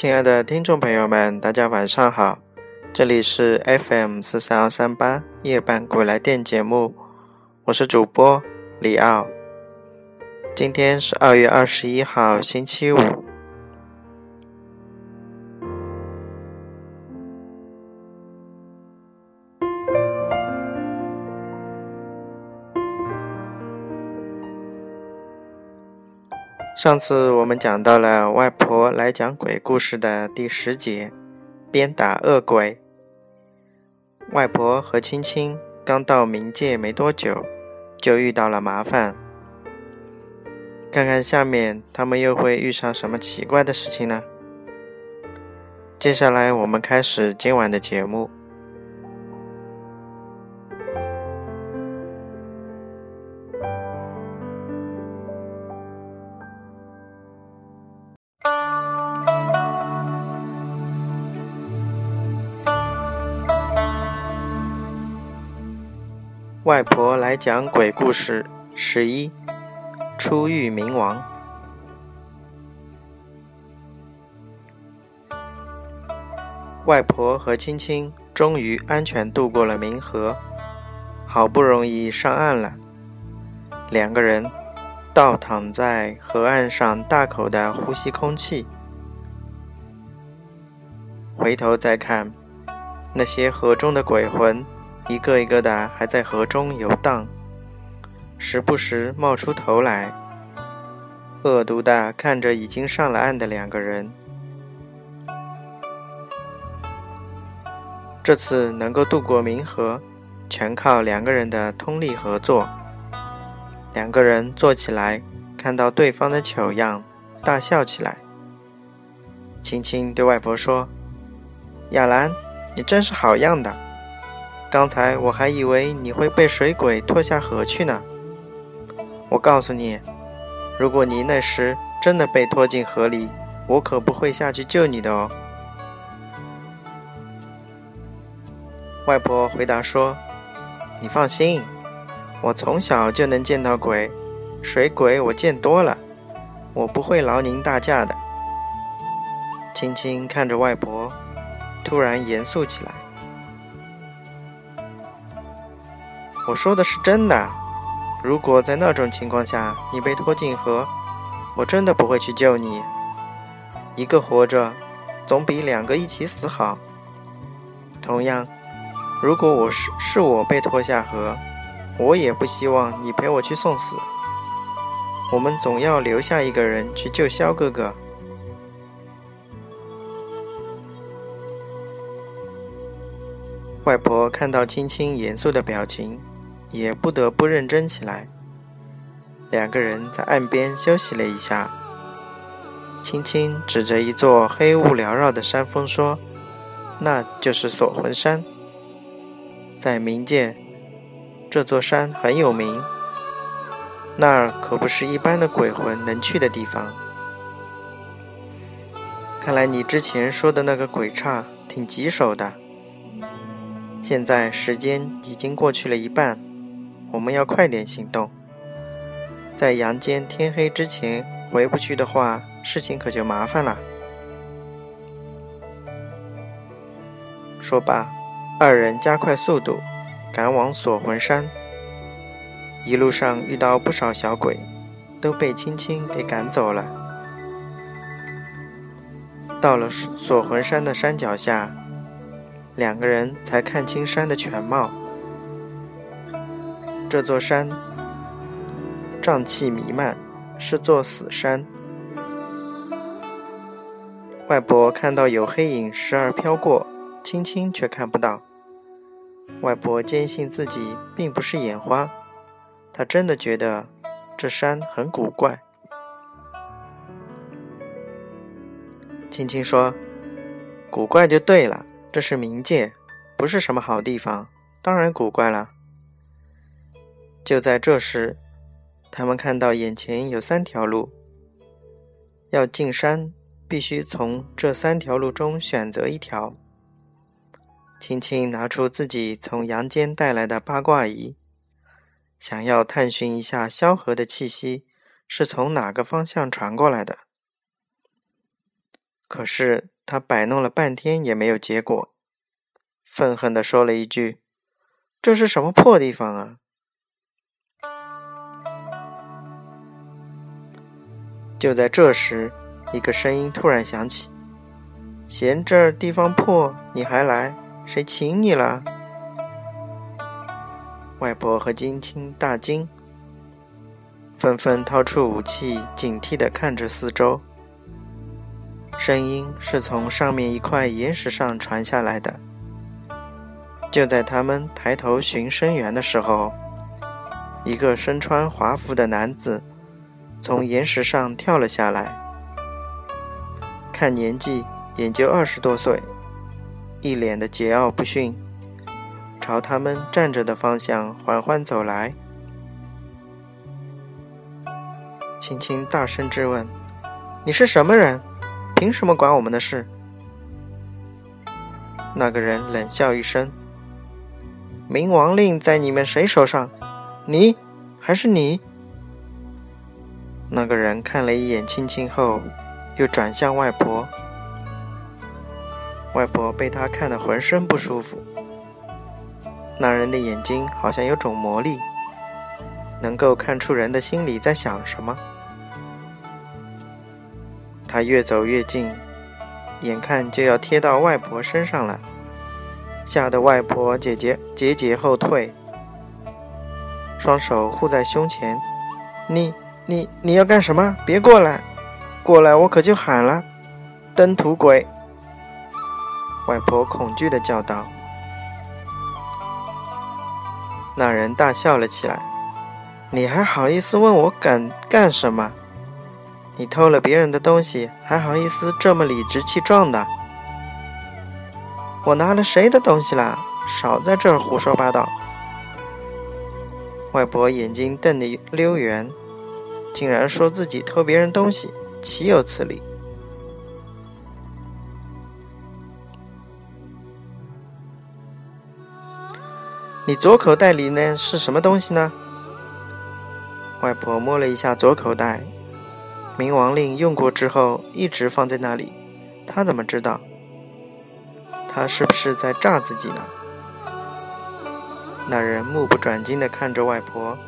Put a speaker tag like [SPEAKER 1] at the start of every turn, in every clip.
[SPEAKER 1] 亲爱的听众朋友们，大家晚上好，这里是 FM 四三二三八夜半鬼来电节目，我是主播李奥。今天是二月二十一号，星期五。上次我们讲到了外婆来讲鬼故事的第十节，鞭打恶鬼。外婆和青青刚到冥界没多久，就遇到了麻烦。看看下面他们又会遇上什么奇怪的事情呢？接下来我们开始今晚的节目。外婆来讲鬼故事十一：出狱冥王。外婆和青青终于安全渡过了冥河，好不容易上岸了。两个人倒躺在河岸上，大口的呼吸空气。回头再看，那些河中的鬼魂。一个一个的还在河中游荡，时不时冒出头来，恶毒的看着已经上了岸的两个人。这次能够渡过冥河，全靠两个人的通力合作。两个人坐起来，看到对方的糗样，大笑起来。青青对外婆说：“亚兰，你真是好样的。”刚才我还以为你会被水鬼拖下河去呢。我告诉你，如果你那时真的被拖进河里，我可不会下去救你的哦。外婆回答说：“你放心，我从小就能见到鬼，水鬼我见多了，我不会劳您大驾的。”青青看着外婆，突然严肃起来。我说的是真的。如果在那种情况下你被拖进河，我真的不会去救你。一个活着，总比两个一起死好。同样，如果我是是我被拖下河，我也不希望你陪我去送死。我们总要留下一个人去救萧哥哥。外婆看到青青严肃的表情。也不得不认真起来。两个人在岸边休息了一下。青青指着一座黑雾缭绕的山峰说：“那就是锁魂山，在冥界，这座山很有名。那儿可不是一般的鬼魂能去的地方。看来你之前说的那个鬼差挺棘手的。现在时间已经过去了一半。”我们要快点行动，在阳间天黑之前回不去的话，事情可就麻烦了。说罢，二人加快速度，赶往锁魂山。一路上遇到不少小鬼，都被青青给赶走了。到了锁魂山的山脚下，两个人才看清山的全貌。这座山瘴气弥漫，是座死山。外婆看到有黑影时而飘过，青青却看不到。外婆坚信自己并不是眼花，她真的觉得这山很古怪。青青说：“古怪就对了，这是冥界，不是什么好地方，当然古怪了。”就在这时，他们看到眼前有三条路，要进山，必须从这三条路中选择一条。青青拿出自己从阳间带来的八卦仪，想要探寻一下萧何的气息是从哪个方向传过来的。可是他摆弄了半天也没有结果，愤恨地说了一句：“这是什么破地方啊！”就在这时，一个声音突然响起：“嫌这儿地方破，你还来？谁请你了？”外婆和金青大惊，纷纷掏出武器，警惕地看着四周。声音是从上面一块岩石上传下来的。就在他们抬头寻声源的时候，一个身穿华服的男子。从岩石上跳了下来，看年纪也就二十多岁，一脸的桀骜不驯，朝他们站着的方向缓缓走来。青青大声质问：“你是什么人？凭什么管我们的事？”那个人冷笑一声：“冥王令在你们谁手上？你还是你？”那个人看了一眼青青后，又转向外婆。外婆被他看得浑身不舒服。那人的眼睛好像有种魔力，能够看出人的心里在想什么。他越走越近，眼看就要贴到外婆身上了，吓得外婆节节节节后退，双手护在胸前。你。你你要干什么？别过来！过来我可就喊了！登徒鬼！外婆恐惧的叫道。那人大笑了起来：“你还好意思问我敢干什么？你偷了别人的东西，还好意思这么理直气壮的？我拿了谁的东西啦？少在这儿胡说八道！”外婆眼睛瞪得溜圆。竟然说自己偷别人东西，岂有此理！你左口袋里呢是什么东西呢？外婆摸了一下左口袋，冥王令用过之后一直放在那里，她怎么知道？她是不是在诈自己呢？那人目不转睛的看着外婆。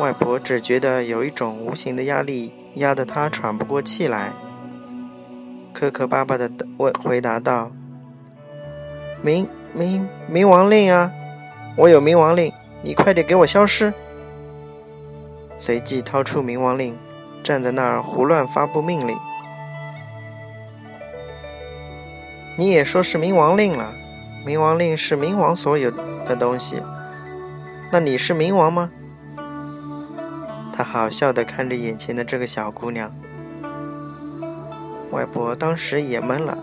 [SPEAKER 1] 外婆只觉得有一种无形的压力压得她喘不过气来，磕磕巴巴的问回答道：“冥冥冥王令啊，我有冥王令，你快点给我消失！”随即掏出冥王令，站在那儿胡乱发布命令。你也说是冥王令了，冥王令是冥王所有的东西，那你是冥王吗？他好笑的看着眼前的这个小姑娘，外婆当时也懵了，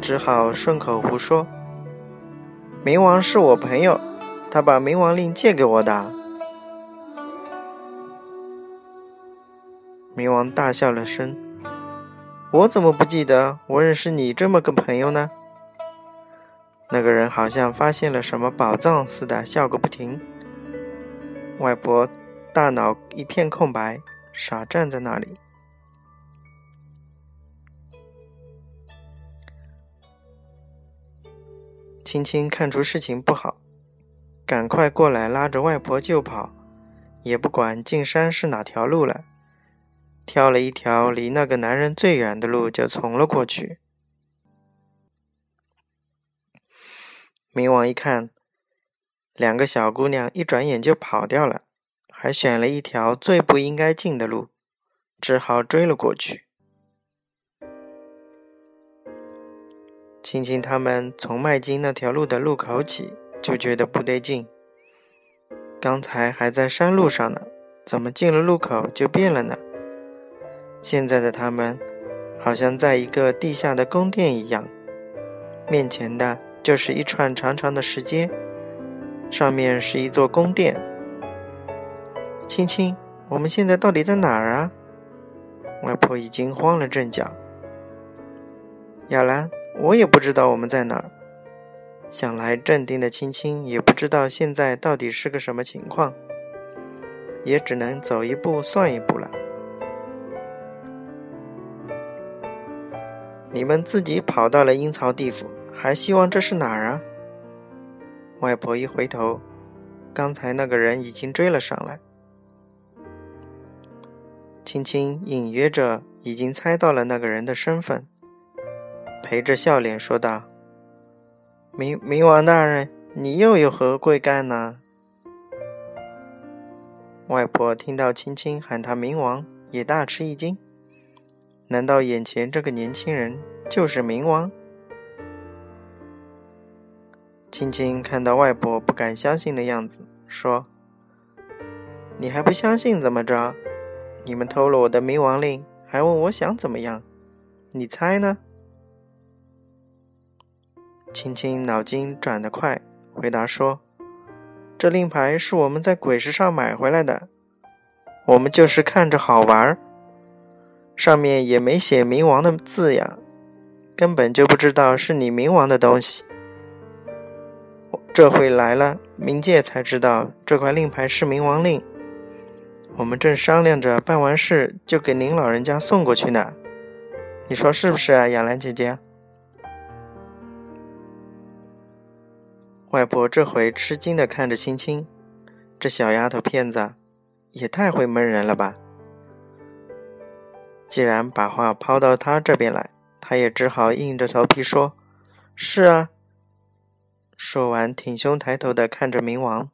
[SPEAKER 1] 只好顺口胡说：“冥王是我朋友，他把冥王令借给我的。”冥王大笑了声：“我怎么不记得我认识你这么个朋友呢？”那个人好像发现了什么宝藏似的，笑个不停。外婆大脑一片空白，傻站在那里。青青看出事情不好，赶快过来拉着外婆就跑，也不管进山是哪条路了，挑了一条离那个男人最远的路就从了过去。冥王一看。两个小姑娘一转眼就跑掉了，还选了一条最不应该进的路，只好追了过去。青青他们从迈进那条路的路口起，就觉得不对劲。刚才还在山路上呢，怎么进了路口就变了呢？现在的他们好像在一个地下的宫殿一样，面前的就是一串长长的石阶。上面是一座宫殿。青青，我们现在到底在哪儿啊？外婆已经慌了阵脚。亚兰，我也不知道我们在哪儿。想来镇定的青青也不知道现在到底是个什么情况，也只能走一步算一步了。你们自己跑到了阴曹地府，还希望这是哪儿啊？”外婆一回头，刚才那个人已经追了上来。青青隐约着已经猜到了那个人的身份，陪着笑脸说道：“冥冥王大人，你又有何贵干呢？”外婆听到青青喊他冥王，也大吃一惊。难道眼前这个年轻人就是冥王？青青看到外婆不敢相信的样子，说：“你还不相信怎么着？你们偷了我的冥王令，还问我想怎么样？你猜呢？”青青脑筋转得快，回答说。这令牌是我们在鬼市上买回来的，我们就是看着好玩儿，上面也没写冥王的字呀，根本就不知道是你冥王的东西。这回来了冥界才知道这块令牌是冥王令，我们正商量着办完事就给您老人家送过去呢，你说是不是啊，雅兰姐姐？外婆这回吃惊的看着青青，这小丫头片子也太会蒙人了吧！既然把话抛到她这边来，她也只好硬着头皮说：“是啊。”说完，挺胸抬头的看着冥王。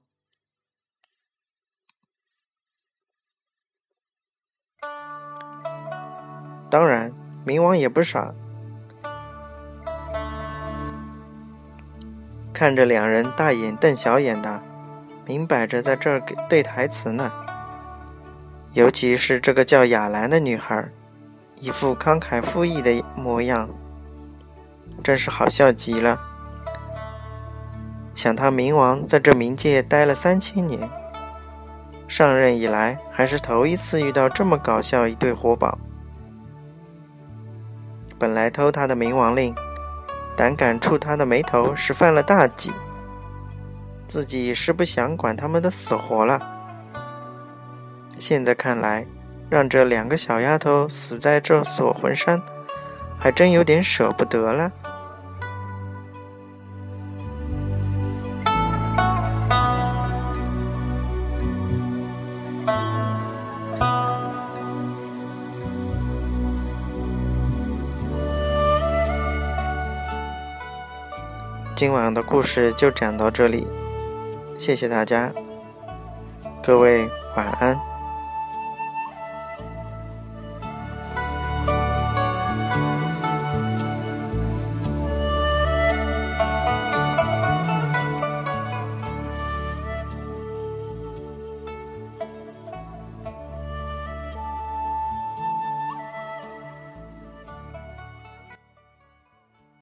[SPEAKER 1] 当然，冥王也不傻。看着两人大眼瞪小眼的，明摆着在这儿给对台词呢。尤其是这个叫雅兰的女孩，一副慷慨赴义的模样，真是好笑极了。想他冥王在这冥界待了三千年，上任以来还是头一次遇到这么搞笑一对活宝。本来偷他的冥王令。胆敢触他的眉头，是犯了大忌。自己是不想管他们的死活了。现在看来，让这两个小丫头死在这锁魂山，还真有点舍不得了。今晚的故事就讲到这里，谢谢大家，各位晚安。